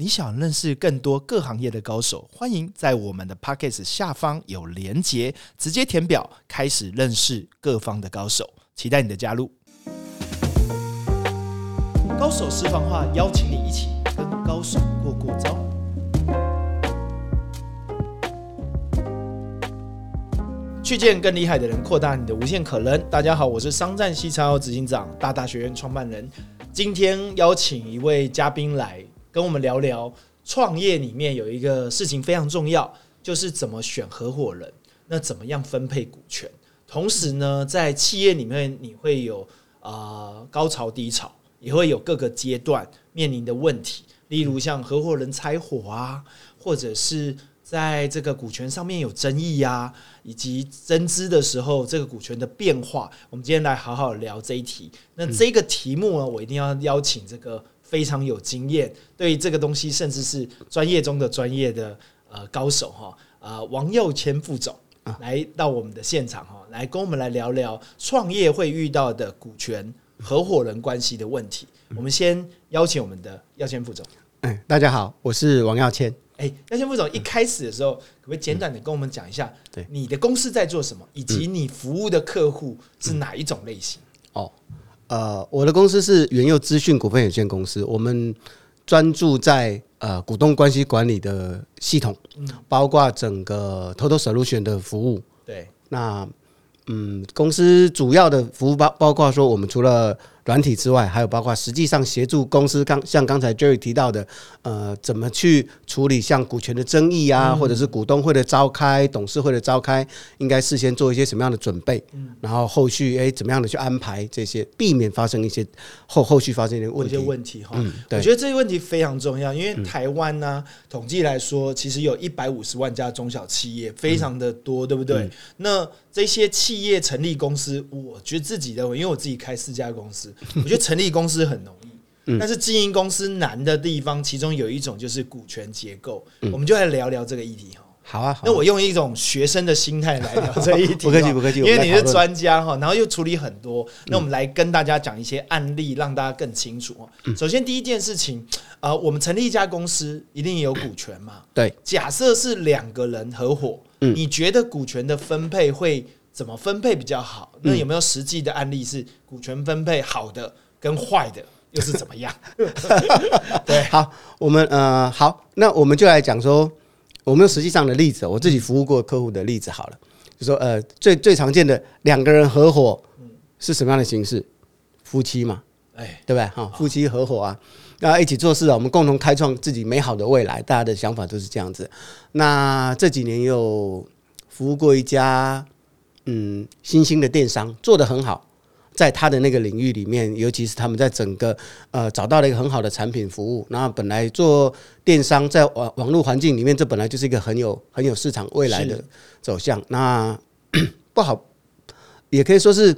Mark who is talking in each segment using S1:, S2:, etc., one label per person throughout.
S1: 你想认识更多各行业的高手，欢迎在我们的 p o c k e t 下方有连结，直接填表开始认识各方的高手，期待你的加入。高手私房话，邀请你一起跟高手过过招。去见更厉害的人，扩大你的无限可能。大家好，我是商战西超执行长、大大学院创办人。今天邀请一位嘉宾来跟我们聊聊创业里面有一个事情非常重要，就是怎么选合伙人，那怎么样分配股权。同时呢，在企业里面你会有啊高潮低潮，也会有各个阶段面临的问题，例如像合伙人拆伙啊，或者是。在这个股权上面有争议呀，以及增资的时候，这个股权的变化，我们今天来好好聊这一题。那这个题目呢，我一定要邀请这个非常有经验，对这个东西甚至是专业中的专业的呃高手哈，呃王佑谦副总来到我们的现场哈，来跟我们来聊聊创业会遇到的股权合伙人关系的问题。我们先邀请我们的耀谦副总。
S2: 哎，大家好，我是王耀谦。
S1: 哎，耀谦副总一开始的时候，可不可以简短的跟我们讲一下，对你的公司在做什么，以及你服务的客户是哪一种类型？
S2: 哦，呃，我的公司是原佑资讯股份有限公司，我们专注在呃股东关系管理的系统，包括整个 Total Solution 的服务。
S1: 对，
S2: 那嗯，公司主要的服务包包括说，我们除了软体之外，还有包括实际上协助公司刚像刚才 Jerry 提到的，呃，怎么去处理像股权的争议啊，或者是股东会的召开、董事会的召开，应该事先做一些什么样的准备，然后后续哎怎么样的去安排这些，避免发生一些后后续发生一些问题。
S1: 问题哈，我觉得这个问题非常重要，因为台湾呢，统计来说，其实有一百五十万家中小企业，非常的多，对不对？那这些企业成立公司，我觉得自己认为，因为我自己开四家公司。我觉得成立公司很容易，但是经营公司难的地方，其中有一种就是股权结构。我们就来聊聊这个议题哈。
S2: 好啊，
S1: 那我用一种学生的心态来聊这一题，
S2: 不客气不客气，
S1: 因为你是专家哈，然后又处理很多。那我们来跟大家讲一些案例，让大家更清楚首先第一件事情，呃，我们成立一家公司，一定有股权嘛？
S2: 对。
S1: 假设是两个人合伙，你觉得股权的分配会？怎么分配比较好？那有没有实际的案例是股权分配好的跟坏的又是怎么样？
S2: 对，好，我们呃好，那我们就来讲说，我们用实际上的例子，我自己服务过客户的例子好了，就说呃最最常见的两个人合伙是什么样的形式？夫妻嘛，哎，对不对？哈，夫妻合伙啊，那一起做事啊，我们共同开创自己美好的未来，大家的想法都是这样子。那这几年又服务过一家。嗯，新兴的电商做得很好，在他的那个领域里面，尤其是他们在整个呃找到了一个很好的产品服务。那本来做电商在网网络环境里面，这本来就是一个很有很有市场未来的走向。那 不好，也可以说是。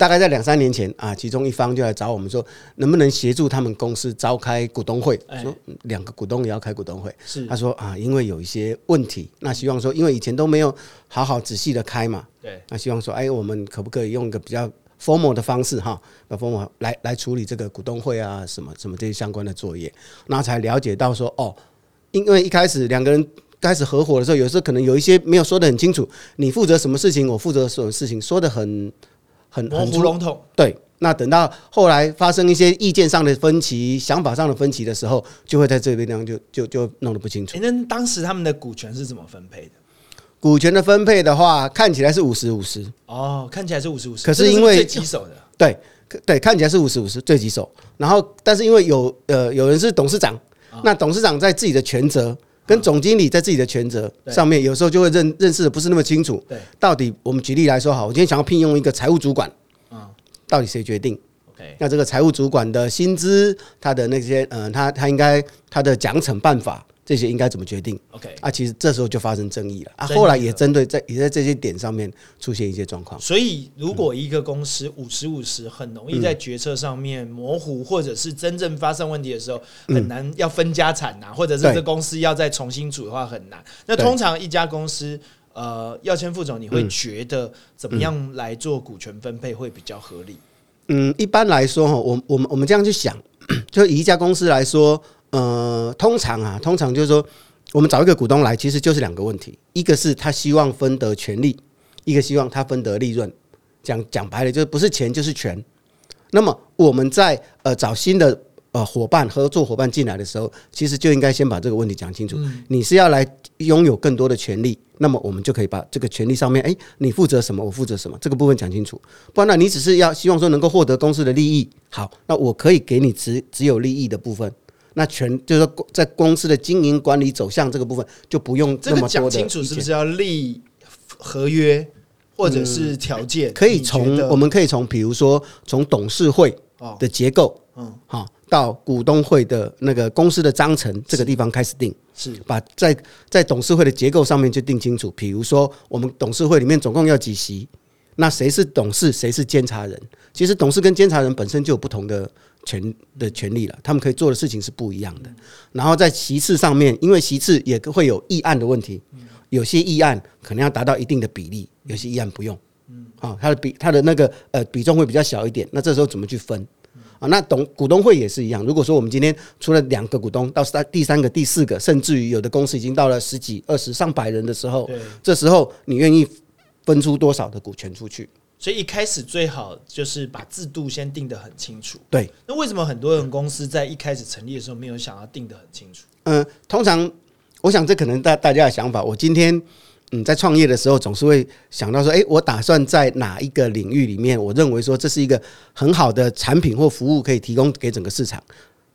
S2: 大概在两三年前啊，其中一方就来找我们说，能不能协助他们公司召开股东会？说两个股东也要开股东会。
S1: 是
S2: 他说啊，因为有一些问题，那希望说，因为以前都没有好好仔细的开嘛。
S1: 对。
S2: 那希望说，哎，我们可不可以用一个比较 formal 的方式哈，把 formal 来来处理这个股东会啊，什么什么这些相关的作业？那才了解到说，哦，因为一开始两个人开始合伙的时候，有时候可能有一些没有说的很清楚，你负责什么事情，我负责什么事情，说的很。很
S1: 很糊笼统，
S2: 对。那等到后来发生一些意见上的分歧、想法上的分歧的时候，就会在这边地方就就就弄得不清楚。
S1: 那当时他们的股权是怎么分配的？
S2: 股权的分配的话，看起来是五十五十。
S1: 哦，看起来是五十五十。
S2: 可是因为
S1: 最棘手的，
S2: 对对，看起来是五十五十最棘手。然后，但是因为有呃有人是董事长，那董事长在自己的权责。跟总经理在自己的权责上面，有时候就会认认识的不是那么清楚。
S1: 对，
S2: 到底我们举例来说，好，我今天想要聘用一个财务主管，嗯，到底谁决定
S1: ？OK，
S2: 那这个财务主管的薪资，他的那些，嗯，他他应该他的奖惩办法。这些应该怎么决定
S1: ？OK，
S2: 啊，其实这时候就发生争议了啊。后来也针对在也在这些点上面出现一些状况。
S1: 所以，如果一个公司五十五十很容易在决策上面模糊，或者是真正发生问题的时候很难要分家产呐，或者是这公司要再重新组的话很难。那通常一家公司，呃，要签副总，你会觉得怎么样来做股权分配会比较合理？
S2: 嗯，一般来说哈，我我们我们这样去想，就以一家公司来说。呃，通常啊，通常就是说，我们找一个股东来，其实就是两个问题，一个是他希望分得权利，一个希望他分得利润。讲讲白了，就是不是钱就是权。那么我们在呃找新的呃伙伴合作伙伴进来的时候，其实就应该先把这个问题讲清楚。你是要来拥有更多的权利，那么我们就可以把这个权利上面，哎，你负责什么，我负责什么，这个部分讲清楚。不然呢，你只是要希望说能够获得公司的利益，好，那我可以给你只只有利益的部分。那全就是说，在公司的经营管理走向这个部分，就不用
S1: 这么讲清楚，是不是要立合约或者是条件？
S2: 可以从我们可以从比如说从董事会的结构，嗯，好，到股东会的那个公司的章程这个地方开始定，
S1: 是
S2: 把在在董事会的结构上面就定清楚。比如说，我们董事会里面总共要几席？那谁是董事，谁是监察人？其实董事跟监察人本身就有不同的。权的权利了，他们可以做的事情是不一样的。然后在席次上面，因为席次也会有议案的问题，有些议案可能要达到一定的比例，有些议案不用。嗯，啊，它的比它的那个呃比重会比较小一点。那这时候怎么去分？啊，那董股东会也是一样。如果说我们今天除了两个股东，到三第三个、第四个，甚至于有的公司已经到了十几、二十、上百人的时候，这时候你愿意分出多少的股权出去？
S1: 所以一开始最好就是把制度先定得很清楚。
S2: 对，
S1: 那为什么很多人公司在一开始成立的时候没有想要定得很清楚？
S2: 嗯，通常我想这可能大大家的想法。我今天嗯在创业的时候，总是会想到说，哎，我打算在哪一个领域里面，我认为说这是一个很好的产品或服务，可以提供给整个市场。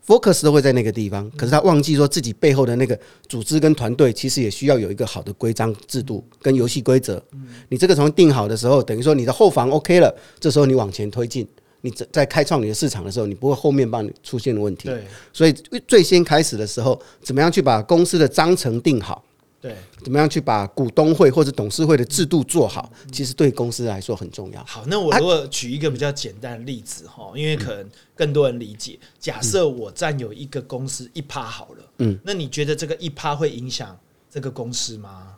S2: Focus 都会在那个地方，可是他忘记说自己背后的那个组织跟团队，其实也需要有一个好的规章制度跟游戏规则。你这个从定好的时候，等于说你的后防 OK 了，这时候你往前推进，你在在开创你的市场的时候，你不会后面帮你出现问题。
S1: 对，
S2: 所以最先开始的时候，怎么样去把公司的章程定好？
S1: 对，
S2: 怎么样去把股东会或者董事会的制度做好？其实对公司来说很重要。
S1: 好，那我如果举一个比较简单的例子哈，因为可能更多人理解。假设我占有一个公司一趴好了，嗯，那你觉得这个一趴会影响这个公司吗？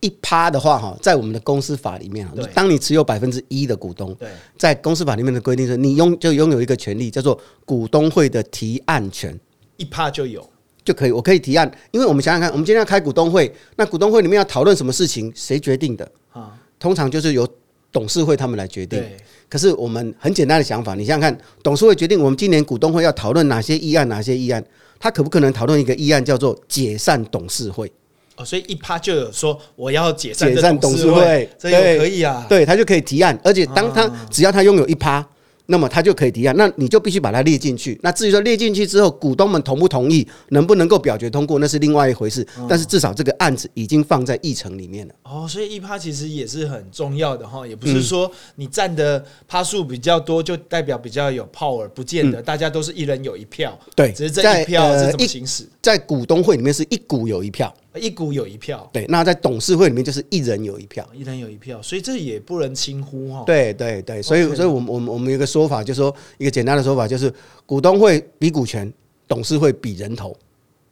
S2: 一趴的话哈，在我们的公司法里面啊，当你持有百分之一的股东，
S1: 对，
S2: 在公司法里面的规定是，你拥就拥有一个权利，叫做股东会的提案权，
S1: 一趴就有。
S2: 就可以，我可以提案，因为我们想想看，我们今天要开股东会，那股东会里面要讨论什么事情，谁决定的？啊，通常就是由董事会他们来决定。可是我们很简单的想法，你想想看，董事会决定我们今年股东会要讨论哪些议案，哪些议案，他可不可能讨论一个议案叫做解散董事会？
S1: 哦，所以一趴就有说我要解
S2: 散解散
S1: 董事会，这也可以啊。
S2: 对他就可以提案，而且当他只要他拥有一趴。那么他就可以提案，那你就必须把它列进去。那至于说列进去之后，股东们同不同意，能不能够表决通过，那是另外一回事。但是至少这个案子已经放在议程里面了。
S1: 哦，所以一趴其实也是很重要的哈，也不是说你占的趴数比较多就代表比较有 power，不见得大家都是一人有一票。
S2: 对，
S1: 只是这一票是怎么行使？
S2: 在股东会里面是一股有一票。
S1: 一股有一票，
S2: 对，那在董事会里面就是一人有一票，
S1: 一人有一票，所以这也不能轻忽哈。
S2: 对对对，所以所以，我们我们我们有个说法，就是说一个简单的说法，就是股东会比股权，董事会比人头，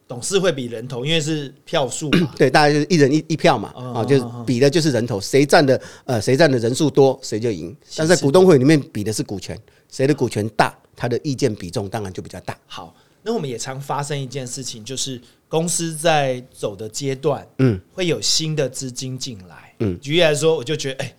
S1: 董事会比人头，因为是票数嘛。
S2: 对，大家就是一人一一票嘛，啊，就是比的就是人头，谁占的呃谁占的人数多，谁就赢。但在股东会里面比的是股权，谁的股权大，他的意见比重当然就比较大。
S1: 好。那我们也常发生一件事情，就是公司在走的阶段，嗯，会有新的资金进来，嗯，举例来说，我就觉得，哎，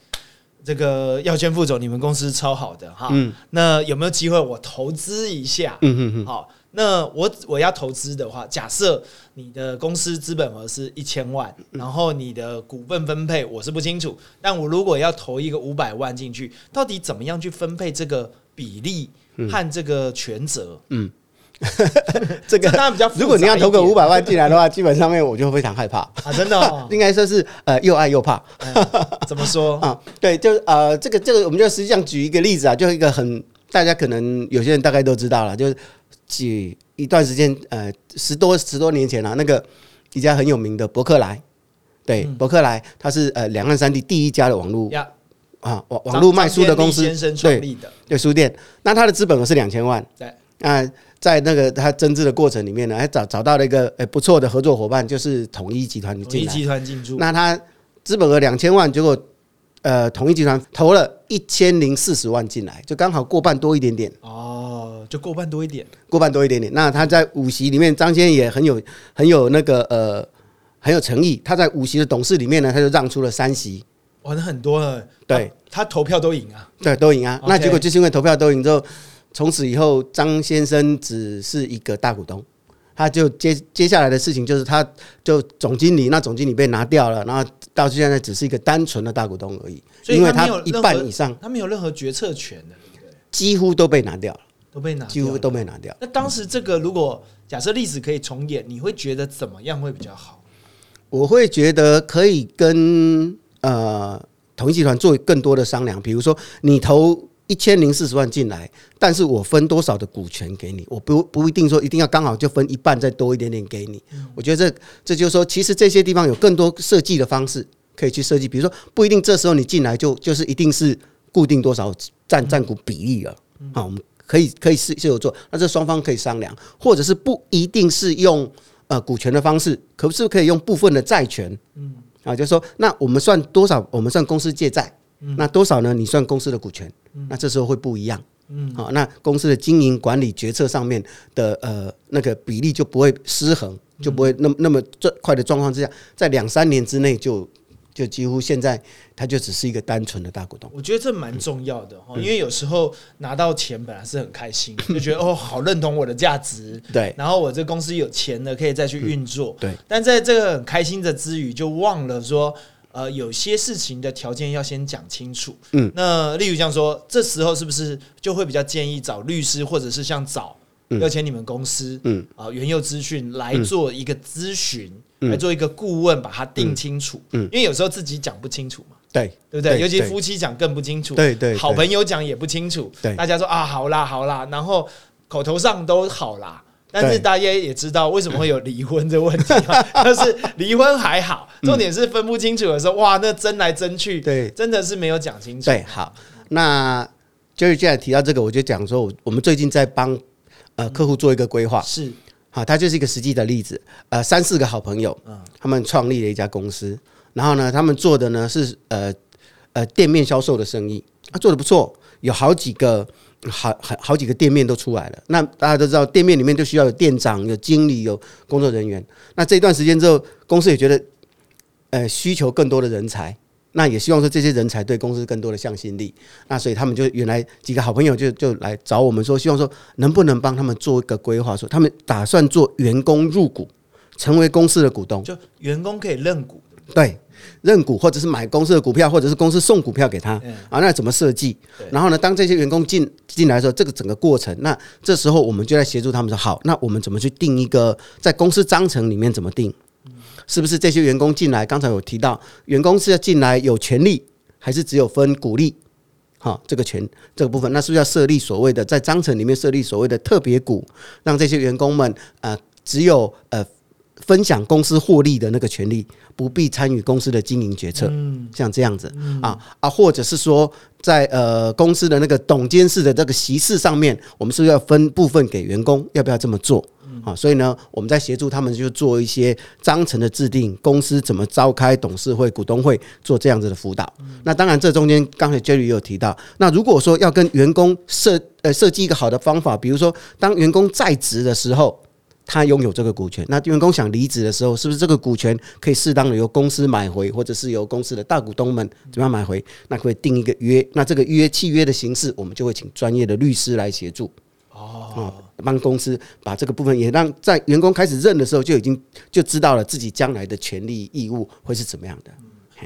S1: 这个耀谦副总，你们公司超好的哈，嗯，那有没有机会我投资一下？嗯嗯嗯，好，那我我要投资的话，假设你的公司资本额是一千万，然后你的股份分配我是不清楚，但我如果要投一个五百万进去，到底怎么样去分配这个比例和这个权责？嗯。
S2: 这个
S1: 当然比较，
S2: 如果你要投个五百万进来的话，基本上面我就非常害怕
S1: 啊！真的，
S2: 应该说是呃又爱又怕。
S1: 怎么说 啊？
S2: 对，就是呃这个这个，我们就实际上举一个例子啊，就一个很大家可能有些人大概都知道了，就是举一段时间呃十多十多年前啊，那个一家很有名的伯克莱，对伯克莱，它是呃两岸三地第一家的网络啊网网络卖书的公司，
S1: 对
S2: 对书店，那它的资本额是两千万，
S1: 对
S2: 啊。在那个他增资的过程里面呢，还找找到了一个诶不错的合作伙伴，就是统一集团进来。
S1: 统一集团进驻，
S2: 那他资本额两千万，结果呃统一集团投了一千零四十万进来，就刚好过半多一点点。
S1: 哦，呃，就过半多一点。
S2: 过半多一点点。那他在五席里面，张先生也很有很有那个呃很有诚意。他在五席的董事里面呢，他就让出了三席，
S1: 玩的很多了。
S2: 对
S1: 他投票都赢啊，
S2: 对，都赢啊。那结果就是因为投票都赢之后，从此以后张先生只是一个大股东。他就接接下来的事情就是，他就总经理，那总经理被拿掉了，然后到现在只是一个单纯的大股东而已，因为
S1: 所以他没有
S2: 一半以上
S1: 他没有任何决策权的，对不对？
S2: 几乎都被拿掉了，
S1: 都被拿
S2: 几乎都被拿掉。
S1: 那当时这个如果假设历史可以重演，你会觉得怎么样会比较好？
S2: 我会觉得可以跟呃同一集团做更多的商量，比如说你投一千零四十万进来，但是我分多少的股权给你，我不不一定说一定要刚好就分一半再多一点点给你。我觉得这这就是说，其实这些地方有更多设计的方式可以去设计，比如说不一定这时候你进来就就是一定是固定多少占占股比例了，啊，我们可以可以是是有做，那这双方可以商量，或者是不一定是用呃股权的方式，可不是可以用部分的债权，嗯，啊，就是说那我们算多少？我们算公司借债，那多少呢？你算公司的股权，那这时候会不一样。嗯，好，那公司的经营管理决策上面的呃那个比例就不会失衡，就不会那么那么这快的状况之下，在两三年之内就就几乎现在它就只是一个单纯的大股东。
S1: 我觉得这蛮重要的哈，因为有时候拿到钱本来是很开心，就觉得哦，好认同我的价值，
S2: 对
S1: 然后我这公司有钱了，可以再去运作。
S2: 对，
S1: 但在这个很开心的之余，就忘了说，呃，有些事情的条件要先讲清楚。
S2: 嗯，
S1: 那例如像说，这时候是不是就会比较建议找律师，或者是像找要签你们公司，
S2: 嗯。
S1: 啊、原佑资讯来做一个咨询，来做一个顾问，把它定清楚。
S2: 嗯。
S1: 因为有时候自己讲不清楚嘛。
S2: 对
S1: 对不对？尤其夫妻讲更不清楚，
S2: 对对对。
S1: 好朋友讲也不清楚，
S2: 对。
S1: 大家说啊好啦好啦，然后口头上都好啦，但是大家也知道为什么会有离婚这问题嘛，就是离婚还好，重点是分不清楚的时候，哇，那争来争去，
S2: 对。
S1: 真的是没有讲清楚。
S2: 对，好，那就是既然提到这个，我就讲说，我我们最近在帮呃客户做一个规划，
S1: 是。
S2: 好，它就是一个实际的例子。呃，三四个好朋友，他们创立了一家公司，然后呢，他们做的呢是呃呃店面销售的生意，啊，做的不错，有好几个好好好几个店面都出来了。那大家都知道，店面里面就需要有店长、有经理、有工作人员。那这一段时间之后，公司也觉得呃需求更多的人才。那也希望说这些人才对公司更多的向心力，那所以他们就原来几个好朋友就就来找我们说，希望说能不能帮他们做一个规划，说他们打算做员工入股，成为公司的股东，
S1: 就员工可以认股，
S2: 对，认股或者是买公司的股票，或者是公司送股票给他
S1: 嗯
S2: 啊，那怎么设计？然后呢，当这些员工进进来的时候，这个整个过程，那这时候我们就在协助他们说，好，那我们怎么去定一个在公司章程里面怎么定？是不是这些员工进来？刚才有提到，员工是要进来有权利，还是只有分股利？好，这个权这个部分，那是不是要设立所谓的在章程里面设立所谓的特别股，让这些员工们呃只有呃分享公司获利的那个权利，不必参与公司的经营决策，
S1: 嗯，
S2: 像这样子啊啊，或者是说在呃公司的那个董监事的这个席次上面，我们是不是要分部分给员工？要不要这么做？啊，所以呢，我们在协助他们就做一些章程的制定，公司怎么召开董事会、股东会，做这样子的辅导。那当然，这中间刚才 Jerry 也有提到，那如果说要跟员工设呃设计一个好的方法，比如说当员工在职的时候。他拥有这个股权，那员工想离职的时候，是不是这个股权可以适当的由公司买回，或者是由公司的大股东们怎么样买回？那可以定一个约，那这个约契约的形式，我们就会请专业的律师来协助。哦，帮公司把这个部分也让在员工开始认的时候就已经就知道了自己将来的权利义务会是怎么样的。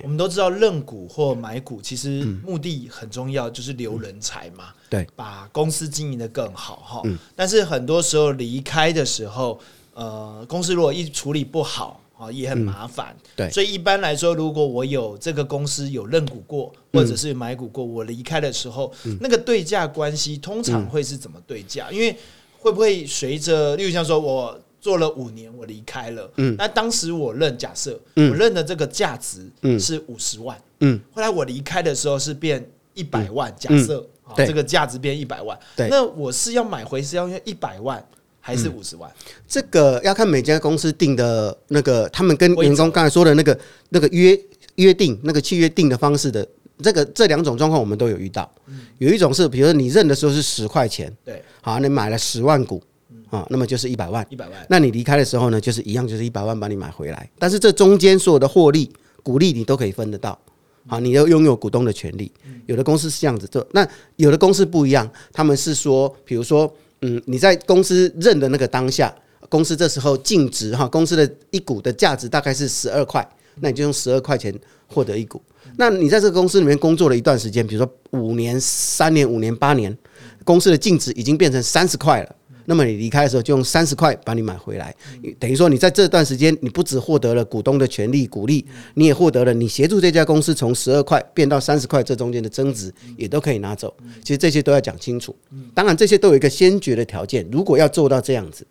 S1: 我们都知道认股或买股，其实目的很重要，就是留人才嘛。
S2: 对，
S1: 把公司经营的更好哈。但是很多时候离开的时候，呃，公司如果一处理不好啊，也很麻烦。
S2: 对
S1: 所以一般来说，如果我有这个公司有认股过，或者是买股过，我离开的时候，那个对价关系通常会是怎么对价？因为会不会随着，例如像说我。做了五年，我离开了。嗯，那当时我认，假设、嗯我认的这个价值是五十万。
S2: 嗯，
S1: 后来我离开的时候是变一百万，假设、啊
S2: 对
S1: 这个价值变一百万。
S2: 对
S1: 那我是要买回是要用一百万还是五十万？
S2: 这个要看每家公司定的那个，他们跟员工刚才说的那个那个约约定那个契约定的方式的这个这两种状况我们都有遇到。嗯有一种是，比如说你认的时候是十块钱，
S1: 对，
S2: 好，你买了十万股，啊，那么就是一百万。
S1: 一百万，
S2: 那你离开的时候呢，就是一样，就是一百万把你买回来。但是这中间所有的获利、股利你都可以分得到，好，你要拥有股东的权利。有的公司是这样子做，那有的公司不一样，他们是说，比如说，嗯，你在公司认的那个当下，公司这时候净值哈，公司的一股的价值大概是十二块，那你就用十二块钱获得一股。那你在这个公司里面工作了一段时间，比如说五年、三年、五年、八年，公司的净值已经变成三十块了。那么你离开的时候就用三十块把你买回来，等于说你在这段时间你不只获得了股东的权利鼓励，你也获得了你协助这家公司从十二块变到三十块这中间的增值也都可以拿走。其实这些都要讲清楚。当然这些都有一个先决的条件，如果要做到这样子，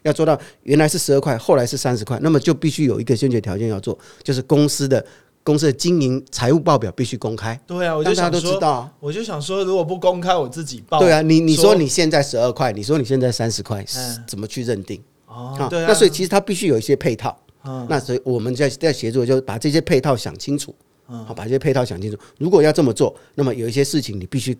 S2: 要做到原来是十二块，后来是三十块，那么就必须有一个先决条件要做，就是公司的。公司的经营财务报表必须公开，
S1: 对啊，我就
S2: 让大家都
S1: 想说，
S2: 知道啊。
S1: 我就想说，如果不公开，我自己报。
S2: 对啊，你你说
S1: 说
S2: 你现在十二块，你说你现在三十块，
S1: 嗯
S2: 怎么去认定？
S1: 哦，对啊，
S2: 那所以其实它必须有一些配套。
S1: 嗯
S2: 那所以我们在在协助，就是把这些配套想清楚。
S1: 嗯
S2: 好，把这些配套想清楚。如果要这么做，那么有一些事情你必须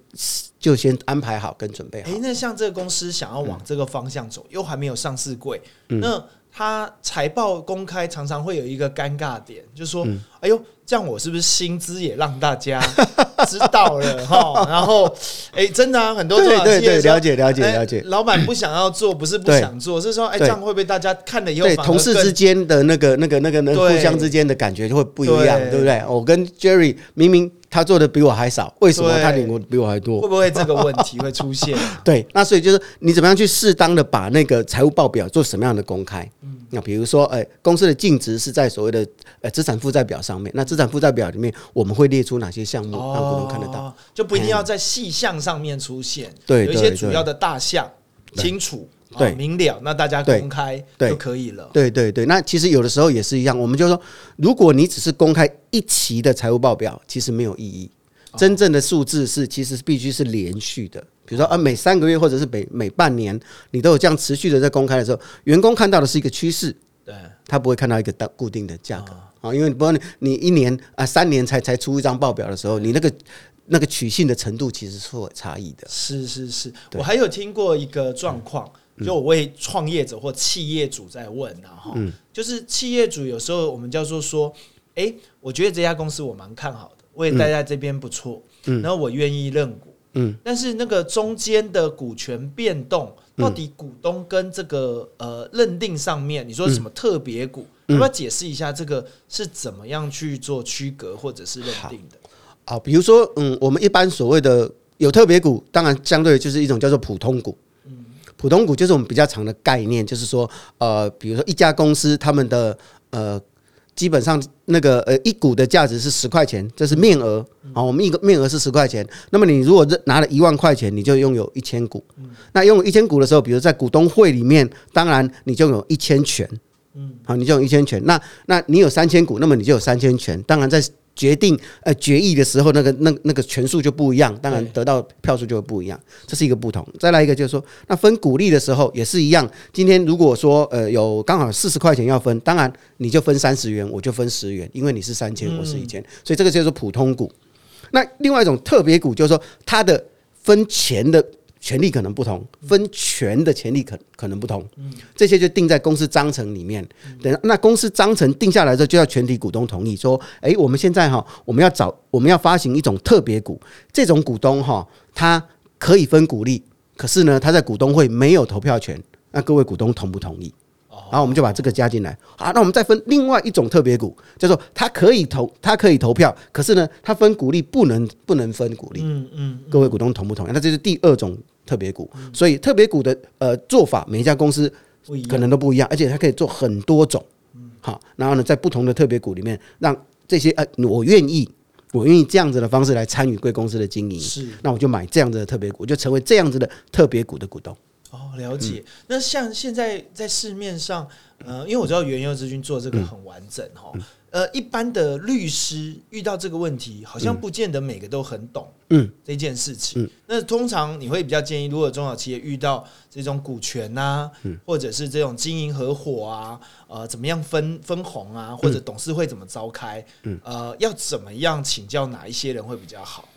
S2: 就先安排好跟准备好
S1: 哎、。那像这个公司想要往这个方向走，又还没有上市柜，那它财报公开常常会有一个尴尬点，就是说，哎呦，这样我是不是薪资也让大家 知道了哈？然后，哎、真的啊，很多中小
S2: 对对对，
S1: 企业
S2: 了解了解
S1: 哎
S2: 了解。
S1: 老板不想要做，不是不想做，是说，哎、
S2: 对
S1: 这样会不会大家看了以后
S2: 对同事之间的那个、那个、那个、那个互相之间的感觉就会不一样，
S1: 对
S2: 对不对？我跟 Jerry 明明他做的比我还少，为什么他领我比我还多
S1: 会？不会这个问题会出现？
S2: 对，那所以就是你怎么样去适当的把那个财务报表做什么样的公开？
S1: 嗯
S2: 那比如说，哎，公司的净值是在所谓的呃资产负债表上面，那资产负债表里面我们会列出哪些项目让股东看得到？
S1: 哦，就不一定要在细项上面出现，
S2: 对
S1: 有一些主要的大项清楚、啊
S2: 对
S1: 明了，那大家公开就可以了。
S2: 对对对，那其实有的时候也是一样，我们就说，如果你只是公开一期的财务报表，其实没有意义。真正的数字是，其实必须是连续的。比如说啊，每三个月或者是每每半年，你都有这样持续的在公开的时候，员工看到的是一个趋势，
S1: 对，
S2: 他不会看到一个当固定的价格啊，因为不然你你一年啊三年才才出一张报表的时候，你那个那个取信的程度其实是会有差异的。
S1: 是是是，我还有听过一个状况，
S2: 嗯。
S1: 就我为创业者或企业主在问啊，哈、
S2: 嗯。
S1: 就是企业主有时候我们叫做说，哎、我觉得这家公司我蛮看好的，我也待在这边不错，嗯。然后我愿意认股，
S2: 嗯，
S1: 但是那个中间的股权变动，到底股东跟这个呃认定上面，你说什么特别股，要不要解释一下这个是怎么样去做区隔或者是认定的？
S2: 啊，比如说，嗯，我们一般所谓的有特别股，当然相对就是一种叫做普通股。普通股就是我们比较长的概念，就是说，呃，比如说一家公司他们的呃，基本上那个呃一股的价值是十块钱，这是面额。好，我们一个面额是十块钱，那么你如果拿了一万块钱，你就拥有一千股。那拥有一千股的时候，比如在股东会里面，当然你就有一千权。嗯，好，你就有一千权。那那你有三千股，那么你就有三千权。当然在决定呃决议的时候，那个那那个权数就不一样，当然得到票数就会不一样，这是一个不同。再来一个就是说，那分股利的时候也是一样。今天如果说呃有刚好四十块钱要分，当然你就分三十元，我就分十元，因为你是三千，我是一千，所以这个就是普通股。那另外一种特别股就是说，它的分钱的权利可能不同，分权的权利可可能不同，这些就定在公司章程里面。等那公司章程定下来之后，就要全体股东同意，说，诶，我们现在哈，我们要找我们要发行一种特别股，这种股东哈，他可以分股利，可是呢，他在股东会没有投票权，那各位股东同不同意？然后我们就把这个加进来。好，那我们再分另外一种特别股，叫做它可以投，它可以投票，可是呢，它分股利不能不能分股利。
S1: 嗯嗯，
S2: 各位股东同不同意？那这是第二种特别股，所以特别股的呃做法，每一家公司可能都不一样，而且它可以做很多种。好，然后呢，在不同的特别股里面，让这些呃，我愿意，我愿意这样子的方式来参与贵公司的经营，
S1: 是。
S2: 那我就买这样子的特别股，就成为这样子的特别股的股东。
S1: 哦，了解。那像现在在市面上，呃，因为我知道原佑之君做这个很完整哈。呃，一般的律师遇到这个问题，好像不见得每个都很懂。嗯，这件事情。那通常你会比较建议，如果中小企业遇到这种股权呐，或者是这种经营合伙啊，呃，怎么样分分红啊，或者董事会怎么召开？嗯，呃，要怎么样请教哪一些人会比较好？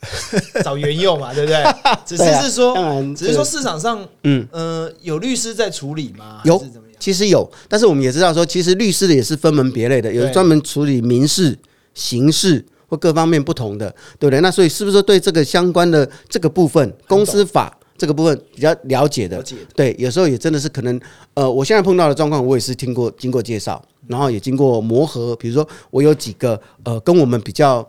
S1: 找原用嘛，对不对？只是是说，只是说市场上，嗯呃，有律师在处理吗？
S2: 有。其实有，但是我们也知道说，其实律师的也是分门别类的，有专门处理民事、刑事或各方面不同的，对不对？那所以是不是对这个相关的这个部分，公司法这个部分比较了解的？对，有时候也真的是可能，呃，我现在碰到的状况，我也是听过经过介绍，然后也经过磨合。比如说，我有几个呃，跟我们比较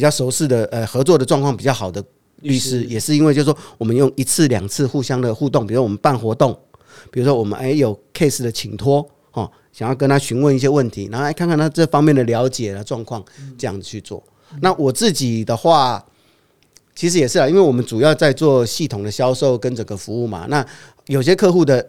S2: 比较熟识的呃，合作的状况比较好的律师，也是因为就是说，我们用一次两次互相的互动，比如我们办活动。比如说，我们哎有 case 的请托哦，想要跟他询问一些问题，然后来看看他这方面的了解的状况，这样子去做。那我自己的话，其实也是啊，因为我们主要在做系统的销售跟整个服务嘛。那有些客户的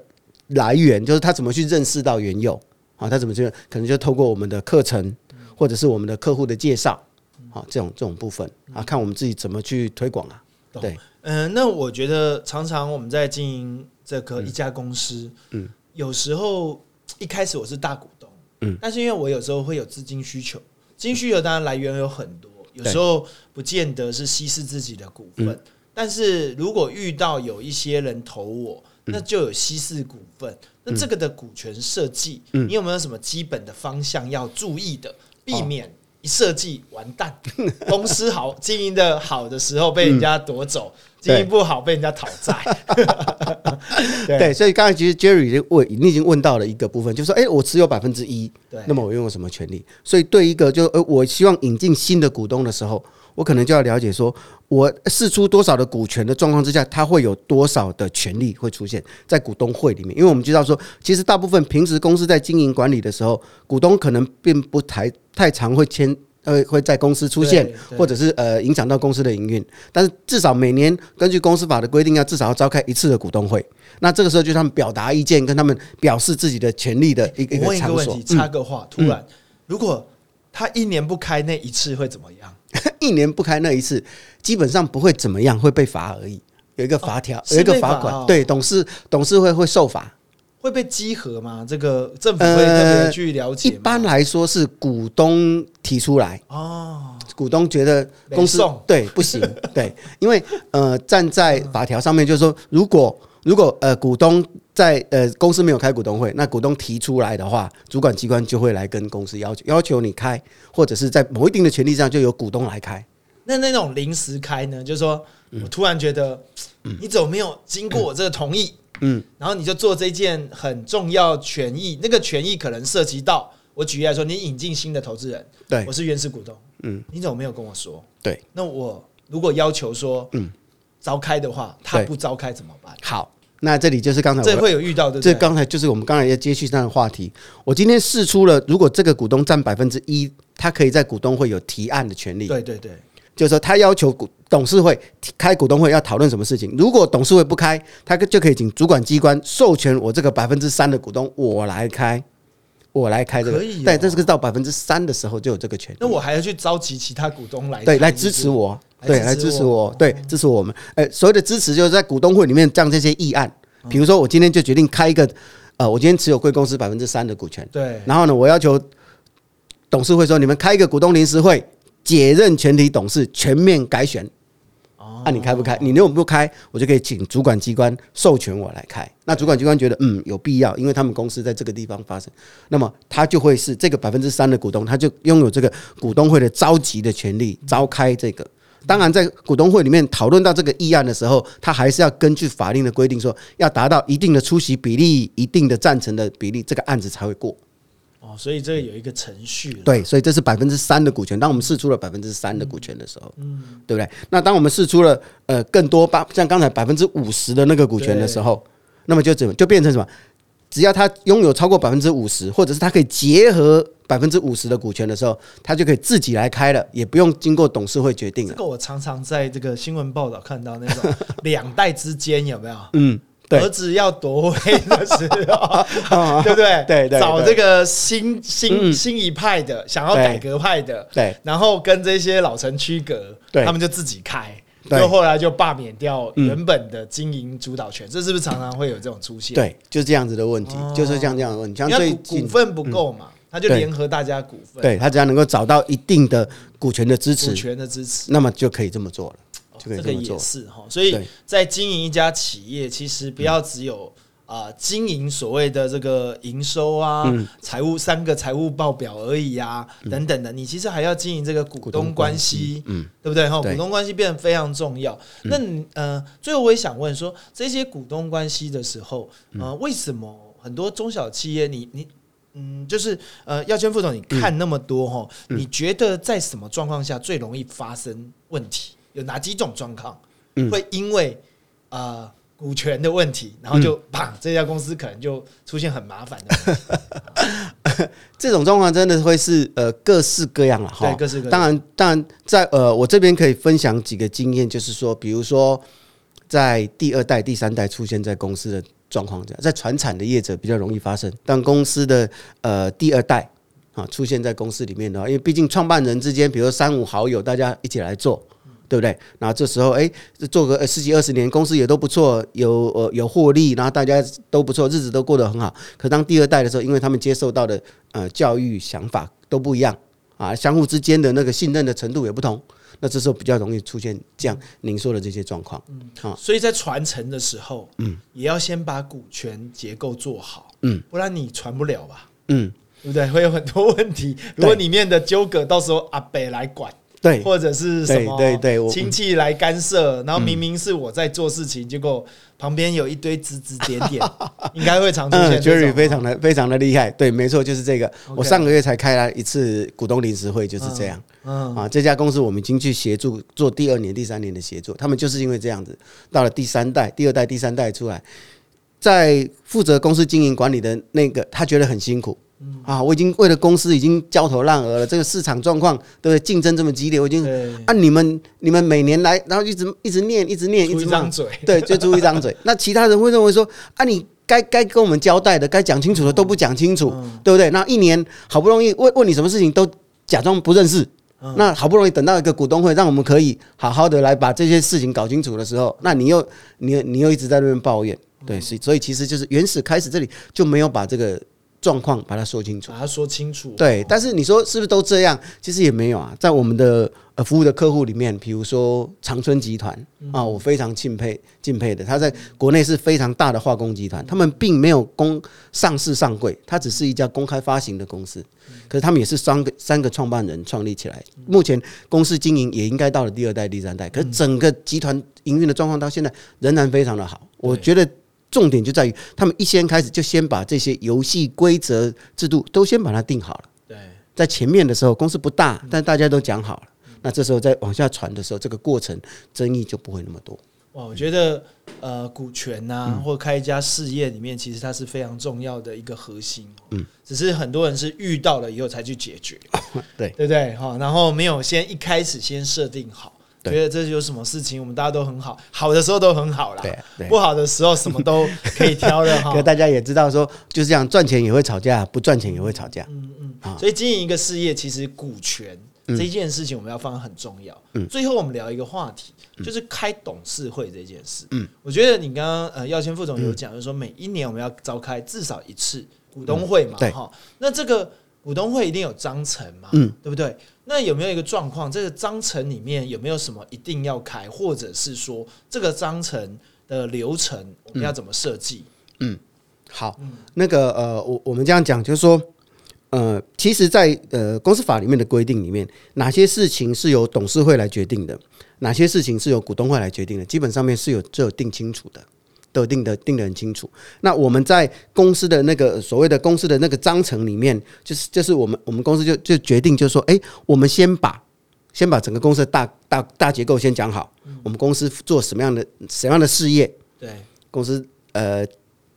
S2: 来源，就是他怎么去认识到原有啊？他怎么去？可能就透过我们的课程，或者是我们的客户的介绍，啊，这种这种部分啊，看我们自己怎么去推广啊。对，
S1: 嗯，那我觉得常常我们在经营。这个一家公司，嗯，有时候一开始我是大股东，嗯，但是因为我有时候会有资金需求，资金需求当然来源有很多，有时候不见得是稀释自己的股份，但是如果遇到有一些人投我，那就有稀释股份，那这个的股权设计，你有没有什么基本的方向要注意的，避免一设计完蛋，公司好经营的好的时候被人家夺走。经营不好被人家讨债，
S2: 对，所以刚才其实 Jerry 已经问，你已经问到了一个部分，就是说，哎，我持有百分之一，对，那么我拥有什么权利？所以对一个就呃，我希望引进新的股东的时候，我可能就要了解说，我释出多少的股权的状况之下，他会有多少的权利会出现在股东会里面？因为我们知道说，其实大部分平时公司在经营管理的时候，股东可能并不太太常会签。呃，会在公司出现，或者是呃影响到公司的营运，但是至少每年根据公司法的规定，要至少要召开一次的股东会。那这个时候就他们表达意见，跟他们表示自己的权利的一个
S1: 场所。问一
S2: 个
S1: 问题，插个话，突然，如果他一年不开那一次会怎么样？
S2: 一年不开那一次，基本上不会怎么样，会被罚而已。有一个罚条，有一个罚款，对，董事董事会会受罚。
S1: 会被稽核吗？这个政府会特别去了解。
S2: 一般来说是股东提出来哦，股东觉得公司对不行，对，因为呃站在法条上面就是说，如果如果呃股东在呃公司没有开股东会，那股东提出来的话，主管机关就会来跟公司要求要求你开，或者是在某一定的权利上就由股东来开。
S1: 那那种临时开呢？就是说我突然觉得，你怎么没有经过我这个同意？嗯，然后你就做这件很重要权益，那个权益可能涉及到我举例来说，你引进新的投资人，
S2: 对，
S1: 我是原始股东，嗯，你怎么没有跟我说？
S2: 对，
S1: 那我如果要求说，嗯，召开的话，他不召开怎么办？
S2: 好，那这里就是刚才
S1: 这会有遇到的，
S2: 这刚才就是我们刚才要接续上的话题。我今天试出了，如果这个股东占百分之一，他可以在股东会有提案的权利。
S1: 对对对。
S2: 就是说，他要求股董事会开股东会要讨论什么事情。如果董事会不开，他就可以请主管机关授权我这个百分之三的股东我来开，我来开这个。可以。对，这是个到百分之三的时候就有这个权利。
S1: 那我还要去召集其他股东来
S2: 对来支持我，对来支持我，对支持我们。哎，所谓的支持就是在股东会里面将这些议案，比如说我今天就决定开一个，呃，我今天持有贵公司百分之三的股权。
S1: 对。
S2: 然后呢，我要求董事会说，你们开一个股东临时会。解任全体董事全面改选，哦，那你开不开？你如果不开，我就可以请主管机关授权我来开。那主管机关觉得嗯有必要，因为他们公司在这个地方发生，那么他就会是这个百分之三的股东，他就拥有这个股东会的召集的权利，召开这个。当然，在股东会里面讨论到这个议案的时候，他还是要根据法令的规定说，要达到一定的出席比例、一定的赞成的比例，这个案子才会过。
S1: 哦，所以这个有一个程序。
S2: 对，所以这是百分之三的股权。当我们试出了百分之三的股权的时候，嗯，对不对？那当我们试出了呃更多八，像刚才百分之五十的那个股权的时候，那么就怎么就变成什么？只要他拥有超过百分之五十，或者是他可以结合百分之五十的股权的时候，他就可以自己来开了，也不用经过董事会决定了。
S1: 这个我常常在这个新闻报道看到那种 两代之间有没有？嗯。
S2: 对
S1: 儿子要夺位的时候，对不对？
S2: 对对
S1: 找这个新新
S2: 嗯
S1: 新一派的，想要改革派的，
S2: 对
S1: 然后跟这些老臣区隔，
S2: 对
S1: 他们就自己开。
S2: 对
S1: 就后来就罢免掉
S2: 嗯
S1: 原本的经营主导权，这是不是常常会有这种出现？，
S2: 对，就是这样子的问题，
S1: 哦
S2: 就是这样这样的问题。像
S1: 因为股
S2: 最
S1: 股份不够嘛，他就
S2: 对
S1: 联合大家股份，
S2: 对他只要能够找到一定的股权的支持
S1: 股
S2: 持，
S1: 权的支持。
S2: 那么就可以这么做了。就可以
S1: 这
S2: 么做
S1: 是哈，所以在经营一家企业，其实不要只有啊、经营所谓的这个营收啊、
S2: 嗯。
S1: 财务三个财务报表而已啊，等等的，你其实还要经营这个股东关系
S2: 系，嗯，
S1: 对不对？哈，股东关系变得非常重要。那你呃，最后我也想问说，这些股东关系的时候，
S2: 嗯。
S1: 呃，为什么很多中小企业你，你嗯，就是呃，耀轩副总，你看那么多哈，
S2: 嗯。
S1: 你觉得在什么状况下最容易发生问题？有哪几种状况
S2: 嗯。
S1: 会因为呃股权的问题，然后就啪，这家公司可能就出现很麻烦的？
S2: 这种状况真的会是呃各式各样了哈
S1: 对，。各式各样。
S2: 当然，当然在呃我这边可以分享几个经验，就是说，比如说在第二代、第三代出现在公司的状况这样，在传产的业者比较容易发生，但公司的呃第二代啊出现在公司里面的话，因为毕竟创办人之间，比如三五好友，大家一起来做。对不对？然后这时候，哎，做个呃十几二十年，公司也都不错，有呃有获利，然后大家都不错，日子都过得很好。可当第二代的时候，因为他们接受到的呃教育想法都不一样啊，相互之间的那个信任的程度也不同，那这时候比较容易出现这样您说的这些状况。
S1: 好所以在传承的时候，嗯，也要先把股权结构做好，
S2: 嗯，
S1: 不然你传不了吧？
S2: 嗯，
S1: 对不对？会有很多问题。如果里面的纠葛到时候阿北来管，
S2: 对
S1: 或者是什么
S2: 对对
S1: 亲戚来干涉，然后明明是我在做事情，结果旁边有一堆指指点点，应该会常出
S2: 嗯。，Jerry 非常的非常的厉害，对，没错，就是这个。我上个月才开了一次股东临时会，就是这样。
S1: 嗯
S2: 啊，这家公司我们已经去协助做第二年、第三年的协助，他们就是因为这样子，到了第三代、第二代、第三代出来，在负责公司经营管理的那个，他觉得很辛苦。啊，我已经为了公司已经焦头烂额了，这个市场状况对不对？竞争这么激烈，我已经
S1: 对，
S2: 啊，你们你们每年来，然后一直一直念，一直念，一直
S1: 张嘴，
S2: 对，就出一张嘴。那其他人会认为说啊，你该该跟我们交代的，该讲清楚的都不讲清楚，
S1: 嗯。
S2: 对不对？那一年好不容易问问你什么事情都假装不认识，
S1: 嗯。
S2: 那好不容易等到一个股东会，让我们可以好好的来把这些事情搞清楚的时候，那你又你你又一直在那边抱怨，对，
S1: 嗯。
S2: 所以所以其实就是原始开始这里就没有把这个状况把它说清楚。
S1: 把它说清楚。
S2: 对，但是你说是不是都这样？其实也没有啊，在我们的呃服务的客户里面，比如说长春集团啊，我非常敬佩敬佩的，他在国内是非常大的化工集团，他们并没有公上市上柜，它只是一家公开发行的公司，可是他们也是三个三个创办人创立起来，目前公司经营也应该到了第二代、第三代，可是整个集团营运的状况到现在仍然非常的好，我觉得。重点就在于，他们一先开始就先把这些游戏规则、制度都先把它定好了。
S1: 对，
S2: 在前面的时候，公司不大，但大家都讲好了。那这时候再往下传的时候，这个过程争议就不会那么多。
S1: 哇，我觉得呃，股权呐、
S2: 嗯
S1: 或开一家事业里面，其实它是非常重要的一个核心。嗯，只是很多人是遇到了以后才去解决，
S2: 对
S1: 对不对？哈，然后没有先一开始先设定好，
S2: 对
S1: 觉得这有什么事情，我们大家都很好，好的时候都很好啦，
S2: 对对
S1: 不好的时候什么都可以挑的哈
S2: 可。大家也知道说，就是这样，赚钱也会吵架，不赚钱也会吵架嗯嗯。
S1: 所以经营一个事业，其实股权
S2: 嗯
S1: 这件事情我们要放得很重要。嗯最后我们聊一个话题，就是开董事会这件事。
S2: 嗯
S1: 我觉得你刚刚呃耀谦副总有讲，就是说每一年我们要召开至少一次股东会嘛，哈。那这个股东会一定有章程嘛，
S2: 嗯
S1: 对不对？那有没有一个状况，这个章程里面有没有什么一定要开，或者是说这个章程的流程我们要怎么设计？
S2: 嗯好，那个呃，我我们这样讲，就是说，呃，其实在，呃公司法里面的规定里面，哪些事情是由董事会来决定的，哪些事情是由股东会来决定的，基本上面是有就有定清楚的。都定的定的很清楚。那我们在公司的那个所谓的公司的那个章程里面，就是就是我们我们公司就就决定，就是说，哎、我们先把先把整个公司的大大大结构先讲好，我们公司做什么样的什么样的事业，
S1: 对，
S2: 公司呃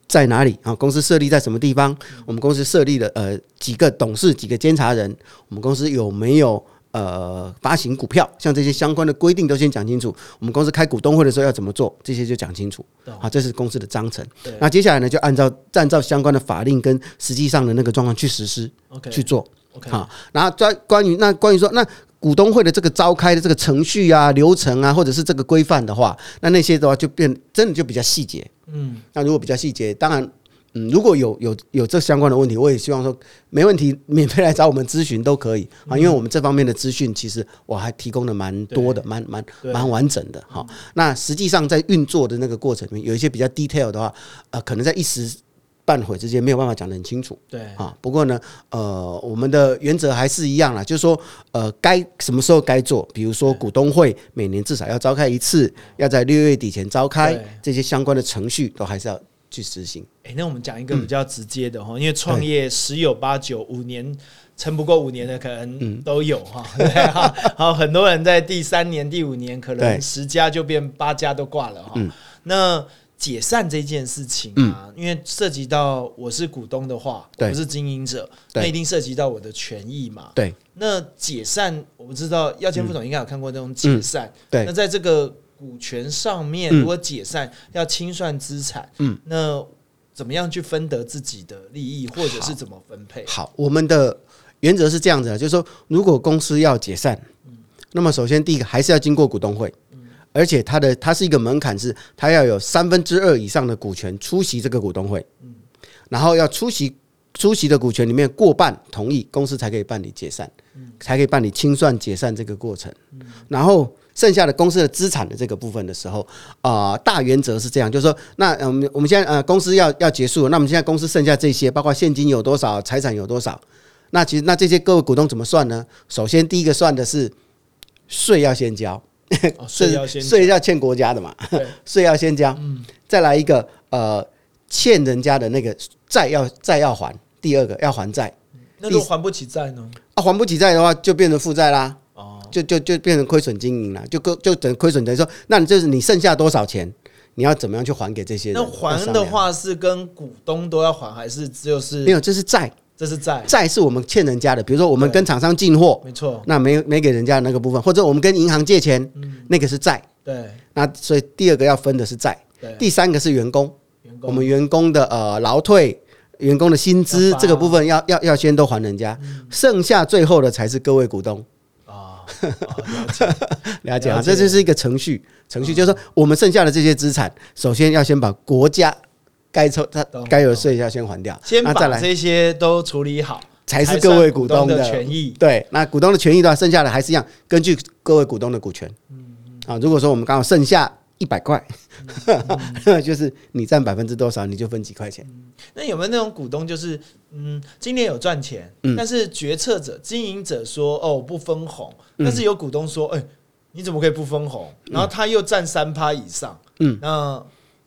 S2: 在哪里啊？公司设立在什么地方？我们公司设立了呃几个董事、几个监察人？我们公司有没有呃发行股票，像这些相关的规定都先讲清楚。我们公司开股东会的时候要怎么做，这些就讲清楚。好，这是公司的章程。那接下来呢，就按照按照相关的法令跟实际上的那个状况去实施去做。好，然后在关于那关于说那股东会的这个召开的这个程序啊、流程啊，或者是这个规范的话，那那些的话就变真的就比较细节。嗯，那如果比较细节，当然。嗯，如果有有有这相关的问题，我也希望说没问题，免费来找我们咨询都可以啊，因为我们这方面的资讯其实我还提供的蛮多的，蛮蛮蛮完整的哈。那实际上在运作的那个过程里面，有一些比较 detail 的话，呃，可能在一时半会之间没有办法讲得很清楚。
S1: 对
S2: 啊，不过呢，呃，我们的原则还是一样啦，就是说，呃，该什么时候该做，比如说股东会每年至少要召开一次，要在六月底前召开，这些相关的程序都还是要。去实行。
S1: 哎，那我们讲一个比较直接的哈，因为创业十有八九五年撑不过五年的可能都有哈。好，很多人在第三年、第五年可能十家就变八家都挂了哈。那解散这件事情啊，因为涉及到我是股东的话，我是经营者，那一定涉及到我的权益嘛。
S2: 对。那
S1: 解散，我不知道耀谦副总应该有看过那种解散。
S2: 对。
S1: 那在这个股权上面，如果解散要清算资产，嗯，那怎么样去分得自己的利益，或者是怎么分配？
S2: 好，我们的原则是这样子的，就是说，如果公司要解散，嗯，那么首先第一个还是要经过股东会，嗯，而且它的它是一个门槛，是它要有三分之二以上的股权出席这个股东会，嗯，然后要出席出席的股权里面过半同意，公司才可以办理解散，嗯，才可以办理清算解散这个过程，嗯，然后。剩下的公司的资产的这个部分的时候，啊，大原则是这样，就是说，那我们我们现在呃，公司要要结束，那我们现在公司剩下这些，包括现金有多少，财产有多少，那其实那这些各位股东怎么算呢？首先第一个算的是税要先交，
S1: 税要先
S2: 税要欠国家的嘛，税要先交，嗯，再来一个呃，欠人家的那个债要债要还，第二个要还债，
S1: 那如果还不起债呢？
S2: 啊，还不起债的话，就变成负债啦。就就就变成亏损经营了，就就就等亏损等于说，那你就是你剩下多少钱，你要怎么样去还给这些人？
S1: 那还的话是跟股东都要还，还是只有是？
S2: 没有，这是债，
S1: 这是债，
S2: 债是我们欠人家的。比如说我们跟厂商进货，
S1: 没错，
S2: 那没没给人家那个部分，或者我们跟银行借钱，那个是债。
S1: 对，
S2: 那所以第二个要分的是债，第三个是员工，我们员工的呃劳退、员工的薪资这个部分要要要先都还人家，剩下最后的才是各位股东。了解啊，这就是一个程序。程序就是说，我们剩下的这些资产，首先要先把国家该抽、他该有税要先还掉，
S1: 先把这些都处理好，
S2: 才是各位股东
S1: 的权益。
S2: 对，那股东的权益的话，剩下的还是一样，根据各位股东的股权。嗯啊，如果说我们刚好剩下。一百块，就是你占百分之多少，你就分几块钱。
S1: 那有没有那种股东，就是嗯，今年有赚钱，但是决策者、经营者说哦不分红，但是有股东说，哎，你怎么可以不分红？然后他又占三趴以上，嗯，那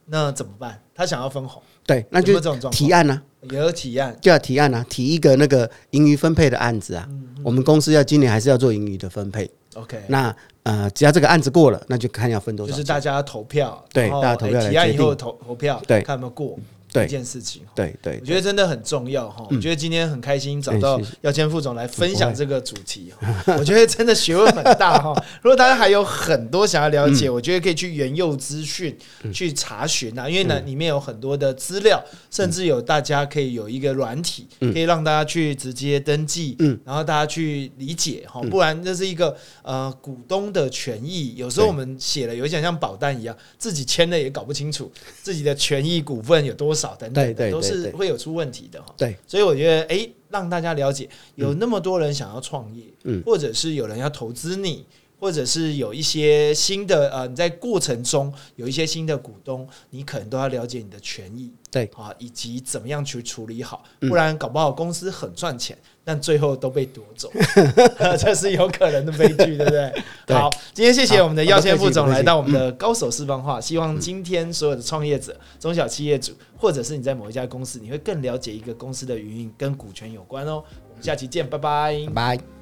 S1: 那怎么办？他想要分红，
S2: 对，那就提案呢，
S1: 也有提案，
S2: 就要提案啊，提一个那个盈余分配的案子啊。我们公司要今年还是要做盈余的分配。
S1: OK，
S2: 那呃，只要这个案子过了，那就看要分多少。
S1: 就是大家投票，
S2: 对，大家投票
S1: 提案以后投投票，
S2: 对，
S1: 看有没有过。一件事情，
S2: 对对，
S1: 我觉得真的很重要哈。我觉得今天很开心找到姚谦副总来分享这个主题，我觉得真的学问很大哈。如果大家还有很多想要了解，我觉得可以去原佑资讯去查询啊，因为呢里面有很多的资料，甚至有大家可以有一个软体，可以让大家去直接登记，嗯，然后大家去理解哈。不然这是一个呃股东的权益，有时候我们写了有一点像保单一样，自己签了也搞不清楚自己的权益股份有多少。等等的都是会有出问题的哈。
S2: 对，
S1: 所以我觉得，哎，让大家了解，有那么多人想要创业，嗯，或者是有人要投资你，或者是有一些新的呃，你在过程中有一些新的股东，你可能都要了解你的权益，
S2: 对
S1: 啊，以及怎么样去处理好，不然搞不好公司很赚钱。但最后都被夺走，这是有可能的悲剧，对不对？好，今天谢谢我们的耀先副总来到我们的高手私房话，希望今天所有的创业者、中小企业主，或者是你在某一家公司，你会更了解一个公司的运营跟股权有关哦。我们下期见，拜拜，
S2: 拜。